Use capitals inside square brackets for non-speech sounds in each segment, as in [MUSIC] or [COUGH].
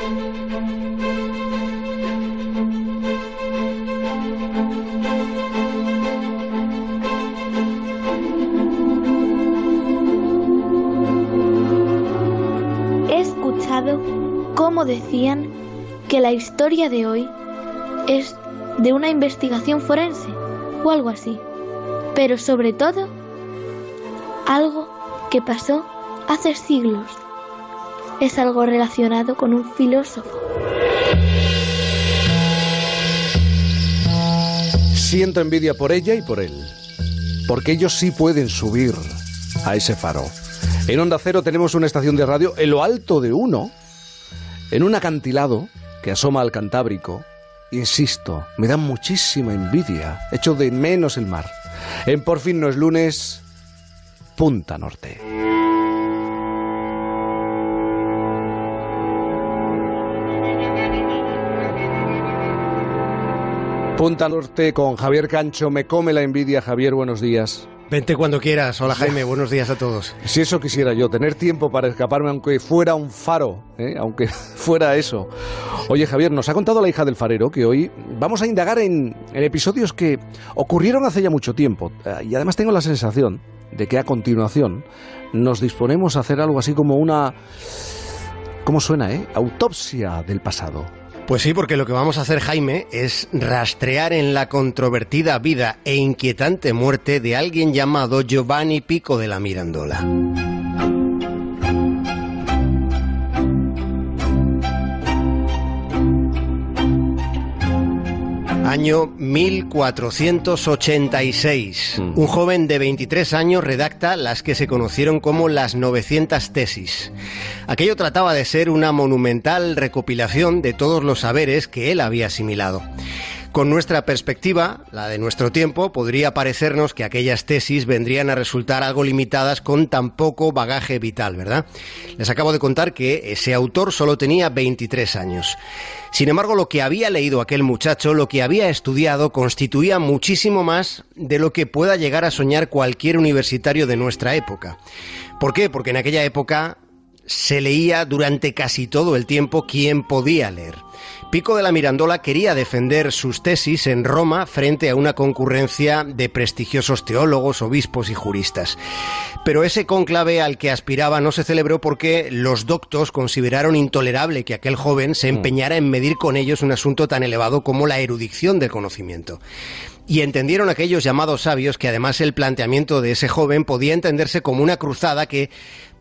He escuchado cómo decían que la historia de hoy es de una investigación forense o algo así, pero sobre todo algo que pasó hace siglos. Es algo relacionado con un filósofo. Siento envidia por ella y por él, porque ellos sí pueden subir a ese faro. En Onda Cero tenemos una estación de radio en lo alto de uno, en un acantilado que asoma al Cantábrico. Insisto, me da muchísima envidia, echo de menos el mar. En Por fin no es lunes, Punta Norte. Punta Norte con Javier Cancho. Me come la envidia, Javier. Buenos días. Vente cuando quieras. Hola Jaime, buenos días a todos. Si eso quisiera yo, tener tiempo para escaparme aunque fuera un faro, ¿eh? aunque [LAUGHS] fuera eso. Oye Javier, nos ha contado la hija del farero que hoy vamos a indagar en, en episodios que ocurrieron hace ya mucho tiempo. Eh, Y además tengo la sensación de que a continuación nos disponemos a hacer algo así como una... ¿Cómo suena, eh? Autopsia del pasado. Pues sí, porque lo que vamos a hacer, Jaime, es rastrear en la controvertida vida e inquietante muerte de alguien llamado Giovanni Pico de la Mirandola. Año 1486. Un joven de 23 años redacta las que se conocieron como las 900 tesis. Aquello trataba de ser una monumental recopilación de todos los saberes que él había asimilado. Con nuestra perspectiva, la de nuestro tiempo, podría parecernos que aquellas tesis vendrían a resultar algo limitadas con tan poco bagaje vital, ¿verdad? Les acabo de contar que ese autor solo tenía 23 años. Sin embargo, lo que había leído aquel muchacho, lo que había estudiado, constituía muchísimo más de lo que pueda llegar a soñar cualquier universitario de nuestra época. ¿Por qué? Porque en aquella época se leía durante casi todo el tiempo quien podía leer. Pico de la Mirandola quería defender sus tesis en Roma frente a una concurrencia de prestigiosos teólogos, obispos y juristas. Pero ese cónclave al que aspiraba no se celebró porque los doctos consideraron intolerable que aquel joven se empeñara en medir con ellos un asunto tan elevado como la erudición del conocimiento. Y entendieron aquellos llamados sabios que además el planteamiento de ese joven podía entenderse como una cruzada que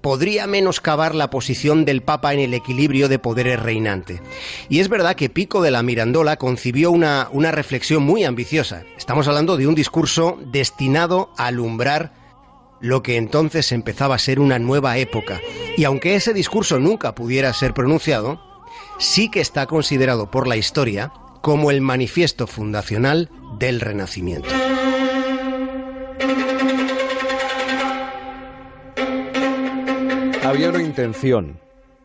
podría menoscabar la posición del Papa en el equilibrio de poderes reinante. Y es verdad que Pico de la Mirandola concibió una, una reflexión muy ambiciosa. Estamos hablando de un discurso destinado a alumbrar lo que entonces empezaba a ser una nueva época. Y aunque ese discurso nunca pudiera ser pronunciado, sí que está considerado por la historia como el manifiesto fundacional del Renacimiento. Había una intención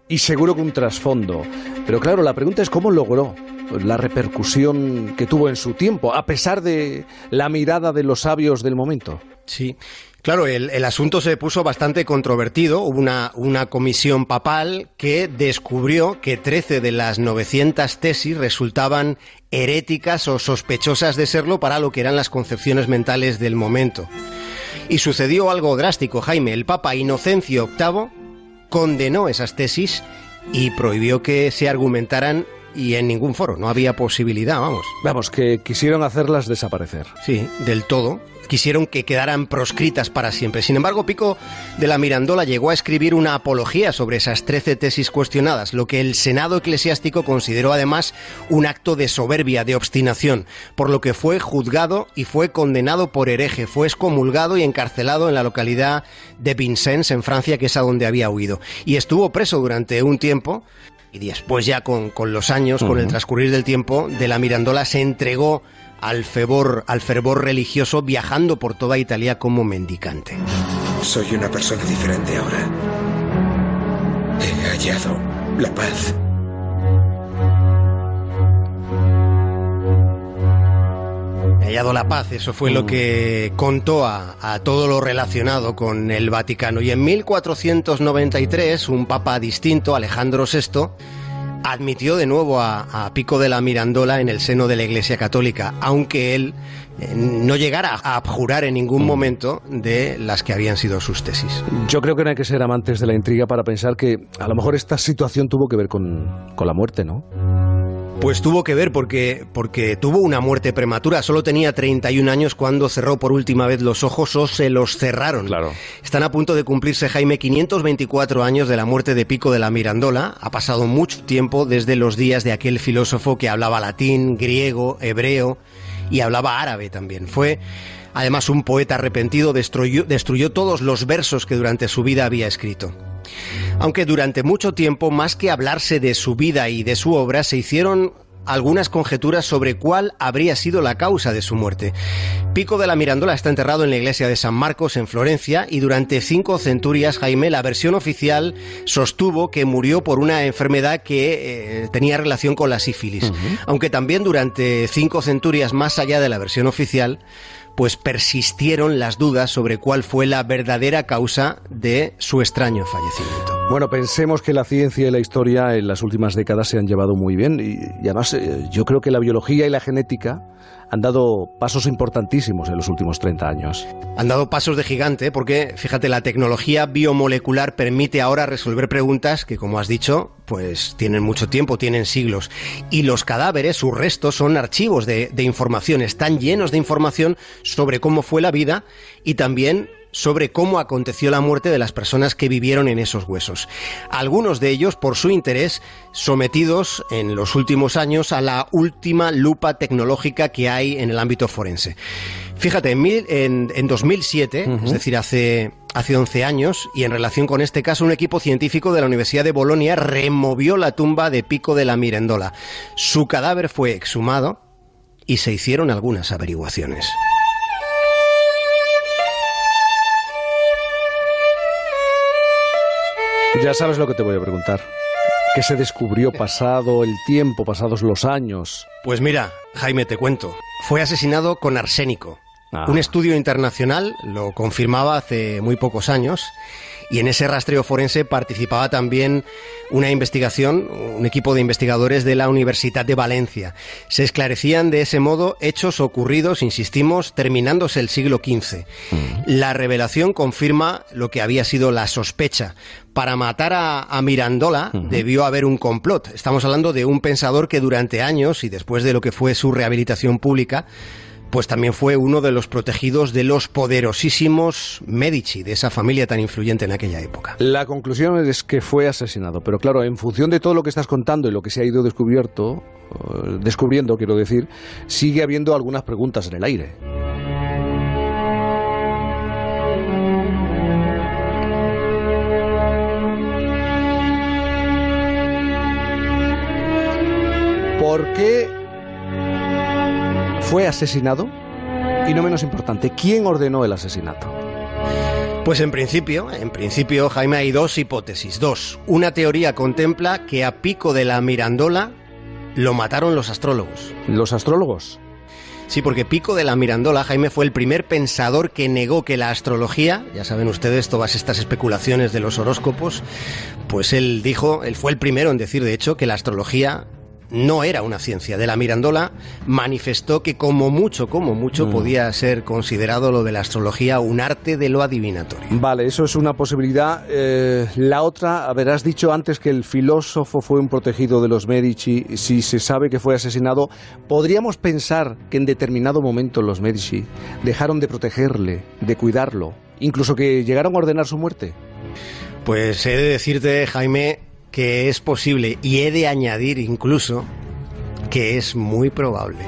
y seguro que un trasfondo. Pero claro, la pregunta es cómo logró la repercusión que tuvo en su tiempo, a pesar de la mirada de los sabios del momento. Sí. Claro, el, el, asunto se puso bastante controvertido. Hubo una, una, comisión papal que descubrió que 13 de las 900 tesis resultaban heréticas o sospechosas de serlo para lo que eran las concepciones mentales del momento. Y sucedió algo drástico, Jaime. El Papa Inocencio VIII condenó esas tesis y prohibió que se argumentaran y en ningún foro. No había posibilidad, vamos. Vamos, que quisieron hacerlas desaparecer. Sí, del todo. Quisieron que quedaran proscritas para siempre. Sin embargo, Pico de la Mirandola llegó a escribir una apología sobre esas trece tesis cuestionadas, lo que el Senado eclesiástico consideró además un acto de soberbia, de obstinación, por lo que fue juzgado y fue condenado por hereje. Fue excomulgado y encarcelado en la localidad de Vincennes, en Francia, que es a donde había huido. Y estuvo preso durante un tiempo y después ya con, con los años, uh -huh. con el transcurrir del tiempo, de la Mirandola se entregó al fervor, al fervor religioso viajando por toda Italia como mendicante. Soy una persona diferente ahora. He hallado la paz. Hallado la paz, eso fue lo que contó a, a, todo lo relacionado con el Vaticano. Y en 1493, un papa distinto, Alejandro VI, admitió de nuevo a, Pico de la Mirandola en el seno de la Iglesia Católica, aunque él eh, no llegara a abjurar en ningún momento de las que habían sido sus tesis. Yo creo que no hay que ser amantes de la intriga para pensar que a lo mejor esta situación tuvo que ver con, con la muerte, ¿no? Pues tuvo que ver porque, porque tuvo una muerte prematura. Solo tenía 31 años cuando cerró por última vez los ojos o se los cerraron. Claro. Están a punto de cumplirse, Jaime, 524 años de la muerte de Pico de la Mirandola. Ha pasado mucho tiempo desde los días de aquel filósofo que hablaba latín, griego, hebreo y hablaba árabe también. Fue además un poeta arrepentido, destruyó, destruyó todos los versos que durante su vida había escrito. Aunque durante mucho tiempo, más que hablarse de su vida y de su obra, se hicieron algunas conjeturas sobre cuál habría sido la causa de su muerte. Pico de la Mirandola está enterrado en la iglesia de San Marcos en Florencia y durante cinco centurias Jaime, la versión oficial, sostuvo que murió por una enfermedad que eh, tenía relación con la sífilis. Aunque también durante cinco centurias más allá de la versión oficial, pues persistieron las dudas sobre cuál fue la verdadera causa de su extraño fallecimiento. Bueno, pensemos que la ciencia y la historia en las últimas décadas se han llevado muy bien y, además eh, yo creo que la biología y la genética han dado pasos importantísimos en los últimos 30 años. Han dado pasos de gigante porque, fíjate, la tecnología biomolecular permite ahora resolver preguntas que, como has dicho, pues tienen mucho tiempo, tienen siglos. Y los cadáveres, sus restos, son archivos de, de información, están llenos de información sobre cómo fue la vida y también sobre cómo aconteció la muerte de las personas que vivieron en esos huesos. Algunos de ellos, por su interés, sometidos en los últimos años a la última lupa tecnológica que hay en el ámbito forense. Fíjate, en, en, 2007, es decir, hace, hace 11 años, y en relación con este caso, un equipo científico de la Universidad de Bolonia removió la tumba de Pico de la Mirandola. Su cadáver fue exhumado y se hicieron algunas averiguaciones. Ya sabes lo que te voy a preguntar. ¿Qué se descubrió pasado el tiempo, pasados los años? Pues mira, Jaime, te cuento. Fue asesinado con arsénico. Un estudio internacional lo confirmaba hace muy pocos años y en ese rastreo forense participaba también una investigación, un equipo de investigadores de la Universidad de Valencia. Se esclarecían de ese modo hechos ocurridos, insistimos, terminándose el siglo XV. La revelación confirma lo que había sido la sospecha. Para matar a, Mirandola debió haber un complot. Estamos hablando de un pensador que durante años y después de lo que fue su rehabilitación pública, pues también fue uno de los protegidos de los poderosísimos Medici, de esa familia tan influyente en aquella época. La conclusión es que fue asesinado, pero claro, en función de todo lo que estás contando y lo que se ha ido descubierto, eh, descubriendo, quiero decir, sigue habiendo algunas preguntas en el aire. ¿Por qué fue asesinado? Y no menos importante, ¿quién ordenó el asesinato? Pues en principio, en principio, Jaime, hay dos hipótesis. Dos. Una teoría contempla que a Pico de la Mirandola lo mataron los astrólogos. ¿Los astrólogos? Sí, porque Pico de la Mirandola, Jaime, fue el primer pensador que negó que la astrología, ya saben ustedes todas estas especulaciones de los horóscopos, pues él dijo, él fue el primero en decir, de hecho, que la astrología no era una ciencia. De la Mirandola manifestó que como mucho, como mucho, mm. podía ser considerado lo de la astrología un arte de lo adivinatorio. Vale, eso es una posibilidad. Eh, la otra, haberás dicho antes que el filósofo fue un protegido de los Medici. Si se sabe que fue asesinado, ¿podríamos pensar que en determinado momento los Medici dejaron de protegerle, de cuidarlo, incluso que llegaron a ordenar su muerte? Pues he de decirte, Jaime, que es posible y he de añadir incluso que es muy probable.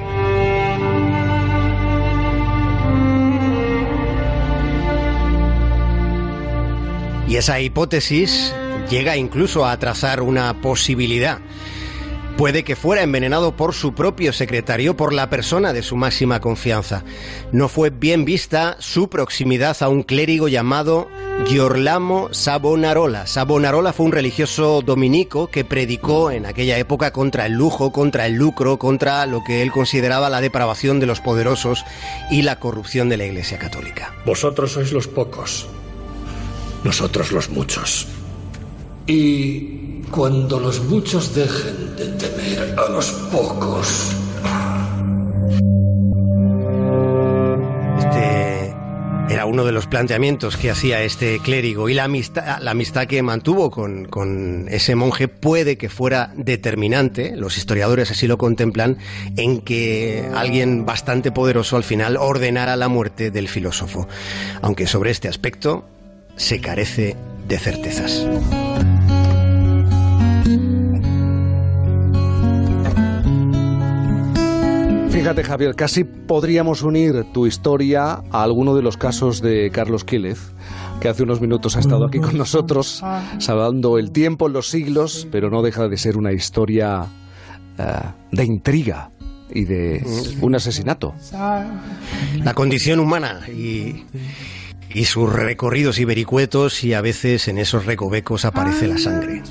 Y esa hipótesis llega incluso a trazar una posibilidad Puede que fuera envenenado por su propio secretario, por la persona de su máxima confianza. No fue bien vista su proximidad a un clérigo llamado Giorlamo Savonarola. Savonarola fue un religioso dominico que predicó en aquella época contra el lujo, contra el lucro, contra lo que él consideraba la depravación de los poderosos y la corrupción de la Iglesia Católica. Vosotros sois los pocos, nosotros los muchos. Y cuando los muchos dejen a los pocos. Este era uno de los planteamientos que hacía este clérigo y la amistad, la amistad que mantuvo con, con, ese monje puede que fuera determinante, los historiadores así lo contemplan, en que alguien bastante poderoso al final ordenara la muerte del filósofo, aunque sobre este aspecto se carece de certezas. Fíjate, Javier, casi podríamos unir tu historia a alguno de los casos de Carlos Quílez, que hace unos minutos ha estado aquí con nosotros, salvando el tiempo, los siglos, pero no deja de ser una historia uh, de intriga y de un asesinato. La condición humana y, y sus recorridos ibericuetos y a veces en esos recovecos aparece la sangre.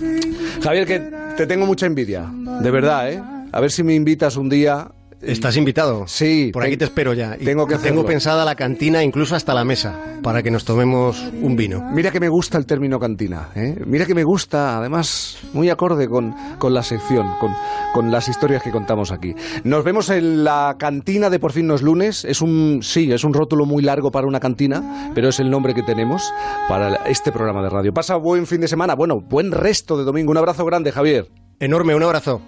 Javier, que te tengo mucha envidia, de verdad, ¿eh? A ver si me invitas un día ¿Estás invitado? Sí. Por aquí te espero ya. tengo que Tengo pensada la cantina, incluso hasta la mesa, para que nos tomemos un vino. Mira que me gusta el término cantina. ¿eh? Mira que me gusta, además, muy acorde con, con la sección, con, con, las historias que contamos aquí. Nos vemos en la cantina de Por fin los lunes. Es un, sí, es un rótulo muy largo para una cantina, pero es el nombre que tenemos para este programa de radio. Pasa buen fin de semana. Bueno, buen resto de domingo. Un abrazo grande, Javier. Enorme, un abrazo.